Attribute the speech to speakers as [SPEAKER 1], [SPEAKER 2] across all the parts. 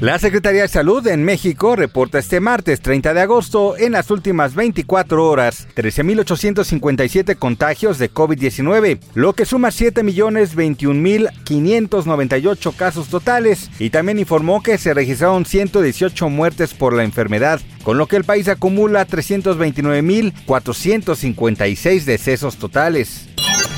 [SPEAKER 1] La Secretaría de Salud en México reporta este martes 30 de agosto en las últimas 24 horas 13.857 contagios de COVID-19, lo que suma 7.021.598 casos totales y también informó que se registraron 118 muertes por la enfermedad, con lo que el país acumula 329.456 decesos totales.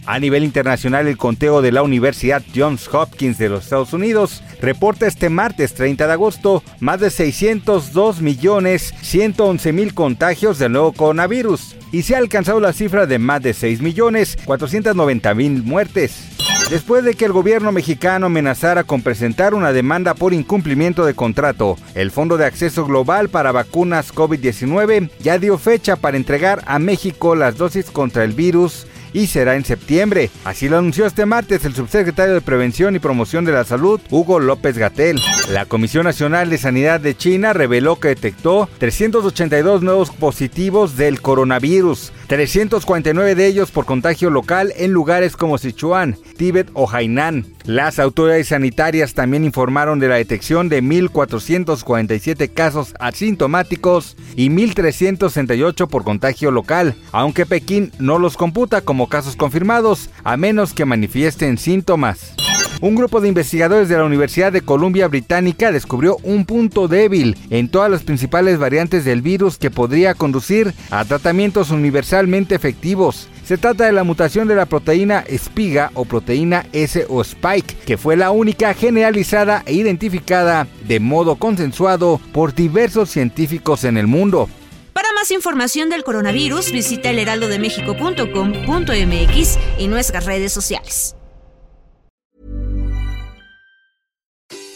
[SPEAKER 1] A nivel internacional, el conteo de la Universidad Johns Hopkins de los Estados Unidos reporta este martes 30 de agosto más de 602 millones 111 mil contagios del nuevo coronavirus y se ha alcanzado la cifra de más de 6 millones 490 mil muertes. Después de que el gobierno mexicano amenazara con presentar una demanda por incumplimiento de contrato, el Fondo de Acceso Global para Vacunas COVID-19 ya dio fecha para entregar a México las dosis contra el virus y será en septiembre. Así lo anunció este martes el subsecretario de Prevención y Promoción de la Salud, Hugo López Gatel. La Comisión Nacional de Sanidad de China reveló que detectó 382 nuevos positivos del coronavirus, 349 de ellos por contagio local en lugares como Sichuan, Tíbet o Hainan. Las autoridades sanitarias también informaron de la detección de 1.447 casos asintomáticos y 1.368 por contagio local, aunque Pekín no los computa como casos confirmados, a menos que manifiesten síntomas. Un grupo de investigadores de la Universidad de Columbia Británica descubrió un punto débil en todas las principales variantes del virus que podría conducir a tratamientos universalmente efectivos. Se trata de la mutación de la proteína espiga o proteína S o spike, que fue la única generalizada e identificada de modo consensuado por diversos científicos en el mundo.
[SPEAKER 2] Para más información del coronavirus, visita elheraldodemexico.com.mx y nuestras redes sociales.